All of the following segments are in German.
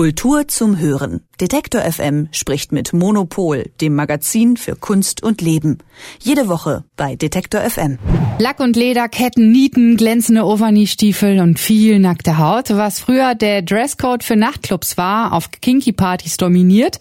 Kultur zum Hören. Detektor FM spricht mit Monopol, dem Magazin für Kunst und Leben. Jede Woche bei Detektor FM. Lack und Leder, Ketten, Nieten, glänzende Overknee-Stiefel und viel nackte Haut. Was früher der Dresscode für Nachtclubs war, auf Kinky-Partys dominiert,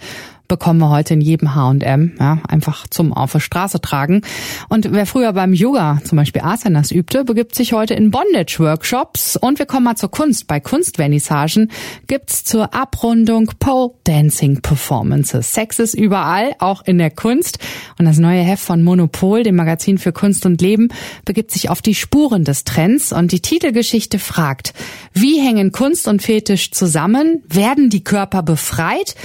bekommen wir heute in jedem H&M, ja, einfach zum auf der Straße tragen. Und wer früher beim Yoga zum Beispiel Asanas übte, begibt sich heute in Bondage-Workshops. Und wir kommen mal zur Kunst. Bei Kunstvernissagen gibt's zur Abrundung Pole Dancing Performances. Sex ist überall, auch in der Kunst. Und das neue Heft von Monopol, dem Magazin für Kunst und Leben, begibt sich auf die Spuren des Trends. Und die Titelgeschichte fragt, wie hängen Kunst und Fetisch zusammen? Werden die Körper befreit?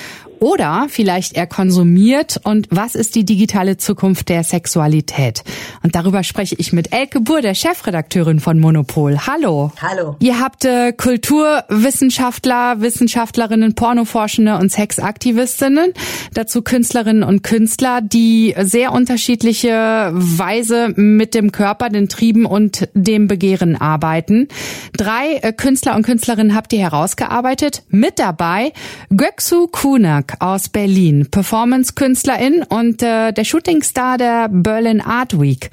Oder vielleicht er konsumiert und was ist die digitale Zukunft der Sexualität? Und darüber spreche ich mit Elke Buhr, der Chefredakteurin von Monopol. Hallo. Hallo. Ihr habt äh, Kulturwissenschaftler, Wissenschaftlerinnen, Pornoforschende und Sexaktivistinnen, dazu Künstlerinnen und Künstler, die sehr unterschiedliche Weise mit dem Körper, den Trieben und dem Begehren arbeiten. Drei äh, Künstler und Künstlerinnen habt ihr herausgearbeitet. Mit dabei Göksu Kunak Kunak aus Berlin, Performance-Künstlerin und äh, der Shootingstar der Berlin Art Week.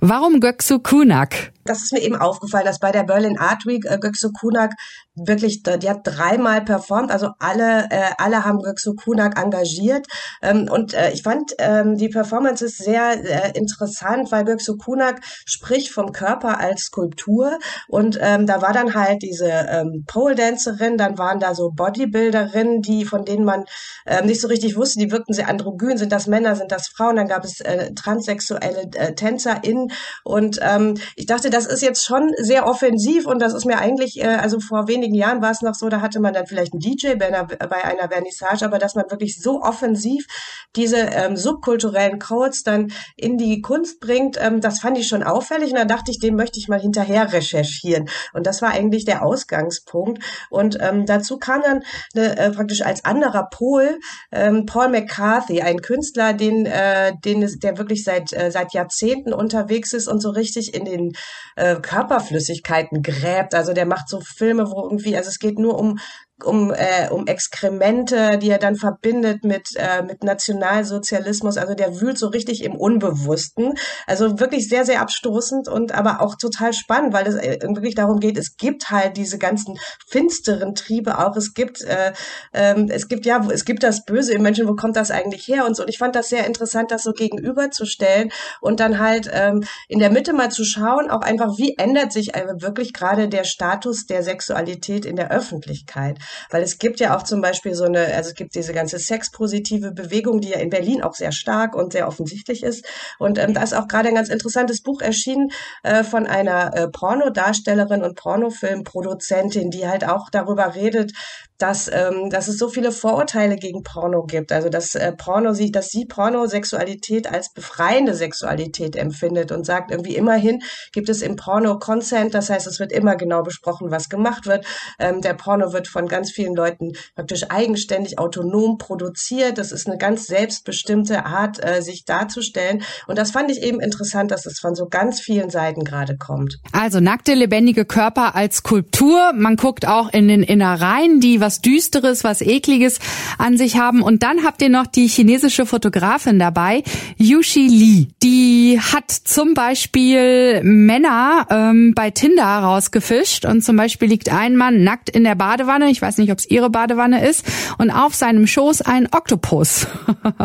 Warum Göksu Kunak? Das ist mir eben aufgefallen, dass bei der Berlin Art Week äh, Göksu Kunak wirklich, die hat dreimal performt, also alle, äh, alle haben Göksu Kunak engagiert. Ähm, und äh, ich fand ähm, die Performance ist sehr äh, interessant, weil Göksu Kunak spricht vom Körper als Skulptur. Und ähm, da war dann halt diese ähm, Pole-Dancerin, dann waren da so Bodybuilderinnen, die, von denen man ähm, nicht so richtig wusste, die wirkten sehr androgyn, sind das Männer, sind das Frauen, dann gab es äh, transsexuelle äh, TänzerInnen. Und ähm, ich dachte, das ist jetzt schon sehr offensiv und das ist mir eigentlich, äh, also vor wenigen Jahren war es noch so, da hatte man dann vielleicht einen DJ bei einer, bei einer Vernissage, aber dass man wirklich so offensiv diese ähm, subkulturellen Codes dann in die Kunst bringt, ähm, das fand ich schon auffällig und da dachte ich, dem möchte ich mal hinterher recherchieren. Und das war eigentlich der Ausgangspunkt. Und ähm, dazu kam dann äh, praktisch als anderer Pol ähm, Paul McCarthy, ein Künstler, den, äh, den der wirklich seit, äh, seit Jahrzehnten unterwegs ist und so richtig in den äh, Körperflüssigkeiten gräbt. Also der macht so Filme, wo irgendwie, also es geht nur um um, äh, um Exkremente, die er dann verbindet mit, äh, mit Nationalsozialismus. Also der wühlt so richtig im Unbewussten. Also wirklich sehr, sehr abstoßend und aber auch total spannend, weil es äh, wirklich darum geht, es gibt halt diese ganzen finsteren Triebe auch. Es gibt, äh, ähm, es gibt ja, es gibt das Böse im Menschen, wo kommt das eigentlich her und so. Und ich fand das sehr interessant, das so gegenüberzustellen und dann halt ähm, in der Mitte mal zu schauen, auch einfach, wie ändert sich äh, wirklich gerade der Status der Sexualität in der Öffentlichkeit. Weil es gibt ja auch zum Beispiel so eine, also es gibt diese ganze sexpositive Bewegung, die ja in Berlin auch sehr stark und sehr offensichtlich ist. Und ähm, da ist auch gerade ein ganz interessantes Buch erschienen äh, von einer äh, Pornodarstellerin und Pornofilmproduzentin, die halt auch darüber redet, dass, ähm, dass es so viele Vorurteile gegen Porno gibt. Also dass äh, Porno sie, dass sie Pornosexualität als befreiende Sexualität empfindet und sagt irgendwie immerhin gibt es im Porno Consent, das heißt es wird immer genau besprochen, was gemacht wird. Ähm, der Porno wird von ganz vielen Leuten praktisch eigenständig, autonom produziert. Das ist eine ganz selbstbestimmte Art, äh, sich darzustellen. Und das fand ich eben interessant, dass es von so ganz vielen Seiten gerade kommt. Also nackte, lebendige Körper als Skulptur. Man guckt auch in den Innereien, die was Düsteres, was Ekliges an sich haben. Und dann habt ihr noch die chinesische Fotografin dabei, Yushi Li. Die hat zum Beispiel Männer ähm, bei Tinder rausgefischt und zum Beispiel liegt ein Mann nackt in der Badewanne. Ich weiß nicht, ob es ihre Badewanne ist. Und auf seinem Schoß ein Oktopus.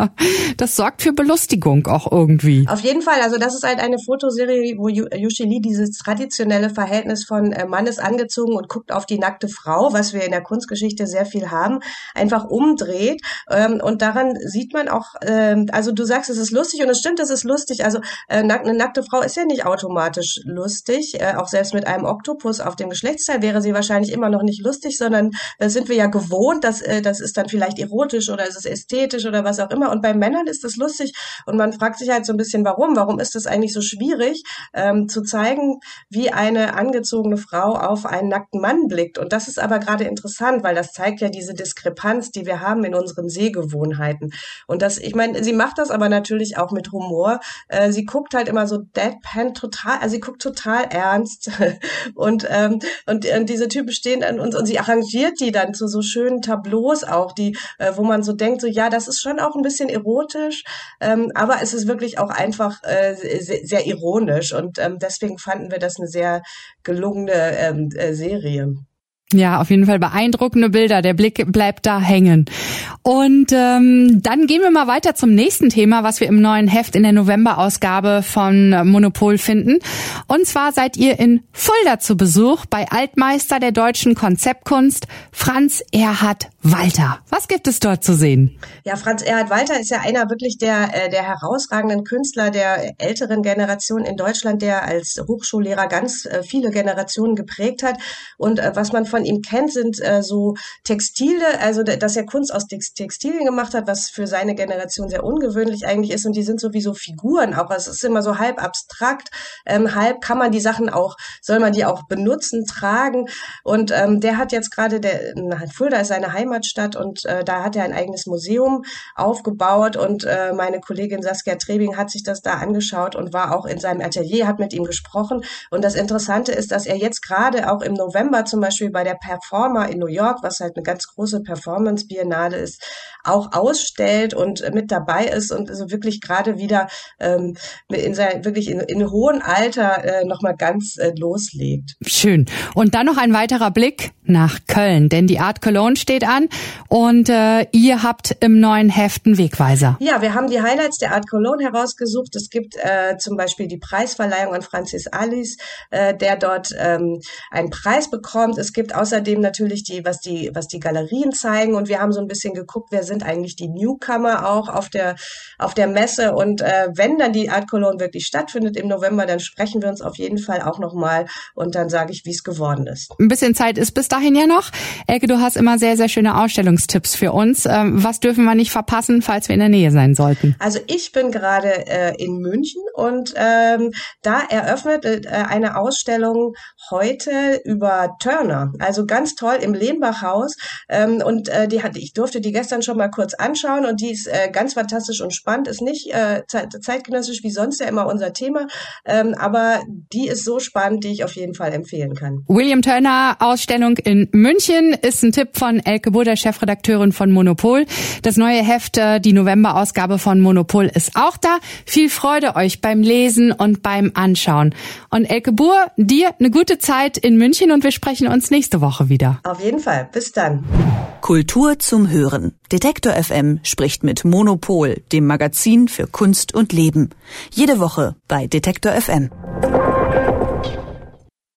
das sorgt für Belustigung auch irgendwie. Auf jeden Fall. Also das ist halt eine Fotoserie, wo Yushi Li dieses traditionelle Verhältnis von äh, Mann ist angezogen und guckt auf die nackte Frau, was wir in der Kunstgeschichte Geschichte sehr viel haben, einfach umdreht. Ähm, und daran sieht man auch, ähm, also du sagst, es ist lustig und es stimmt, es ist lustig. Also äh, eine nackte Frau ist ja nicht automatisch lustig. Äh, auch selbst mit einem Oktopus auf dem Geschlechtsteil wäre sie wahrscheinlich immer noch nicht lustig, sondern sind wir ja gewohnt, dass äh, das ist dann vielleicht erotisch oder ist es ästhetisch oder was auch immer. Und bei Männern ist das lustig und man fragt sich halt so ein bisschen, warum? Warum ist es eigentlich so schwierig ähm, zu zeigen, wie eine angezogene Frau auf einen nackten Mann blickt? Und das ist aber gerade interessant, weil das zeigt ja diese Diskrepanz, die wir haben in unseren Sehgewohnheiten. Und das, ich meine, sie macht das aber natürlich auch mit Humor. Äh, sie guckt halt immer so deadpan total, also sie guckt total ernst und ähm, und, und diese Typen stehen an uns und sie arrangiert die dann zu so schönen Tableaus auch, die, äh, wo man so denkt, so ja, das ist schon auch ein bisschen erotisch, ähm, aber es ist wirklich auch einfach äh, sehr, sehr ironisch und ähm, deswegen fanden wir das eine sehr gelungene ähm, äh, Serie. Ja, auf jeden Fall beeindruckende Bilder. Der Blick bleibt da hängen. Und ähm, dann gehen wir mal weiter zum nächsten Thema, was wir im neuen Heft in der November-Ausgabe von Monopol finden. Und zwar seid ihr in Fulda zu Besuch bei Altmeister der deutschen Konzeptkunst Franz Erhard Walter. Was gibt es dort zu sehen? Ja, Franz Erhard Walter ist ja einer wirklich der, äh, der herausragenden Künstler der älteren Generation in Deutschland, der als Hochschullehrer ganz äh, viele Generationen geprägt hat. Und äh, was man von man ihn kennt, sind äh, so Textile, also dass er Kunst aus Textilien gemacht hat, was für seine Generation sehr ungewöhnlich eigentlich ist. Und die sind sowieso Figuren auch. Es ist immer so halb abstrakt, ähm, halb kann man die Sachen auch, soll man die auch benutzen, tragen. Und ähm, der hat jetzt gerade, der Fulda ist seine Heimatstadt und äh, da hat er ein eigenes Museum aufgebaut. Und äh, meine Kollegin Saskia Trebing hat sich das da angeschaut und war auch in seinem Atelier, hat mit ihm gesprochen. Und das Interessante ist, dass er jetzt gerade auch im November zum Beispiel bei der der Performer in New York, was halt eine ganz große Performance-Biennale ist, auch ausstellt und mit dabei ist und so wirklich gerade wieder ähm, in sein, wirklich in, in hohem Alter äh, nochmal ganz äh, loslegt. Schön. Und dann noch ein weiterer Blick nach Köln, denn die Art Cologne steht an und äh, ihr habt im neuen Heft einen Wegweiser. Ja, wir haben die Highlights der Art Cologne herausgesucht. Es gibt äh, zum Beispiel die Preisverleihung an Francis Alice, äh, der dort ähm, einen Preis bekommt. Es gibt außerdem natürlich die, was die, was die Galerien zeigen. Und wir haben so ein bisschen geguckt, wer sind eigentlich die Newcomer auch auf der, auf der Messe. Und äh, wenn dann die Art Cologne wirklich stattfindet im November, dann sprechen wir uns auf jeden Fall auch nochmal und dann sage ich, wie es geworden ist. Ein bisschen Zeit ist bis dahin ja noch. Elke, du hast immer sehr, sehr schöne Ausstellungstipps für uns. Ähm, was dürfen wir nicht verpassen, falls wir in der Nähe sein sollten? Also ich bin gerade äh, in München und ähm, da eröffnet äh, eine Ausstellung heute über Turner. Also also ganz toll im Lehmbachhaus. Ähm, und äh, die hatte, ich durfte die gestern schon mal kurz anschauen und die ist äh, ganz fantastisch und spannend. Ist nicht äh, zeitgenössisch wie sonst ja immer unser Thema, ähm, aber die ist so spannend, die ich auf jeden Fall empfehlen kann. William Turner Ausstellung in München ist ein Tipp von Elke Buder, Chefredakteurin von Monopol. Das neue Heft, äh, die November-Ausgabe von Monopol ist auch da. Viel Freude euch beim Lesen und beim Anschauen. Und Elke Buhr, dir eine gute Zeit in München und wir sprechen uns nächste Woche wieder. Auf jeden Fall. Bis dann. Kultur zum Hören. Detektor FM spricht mit Monopol, dem Magazin für Kunst und Leben. Jede Woche bei Detektor FM.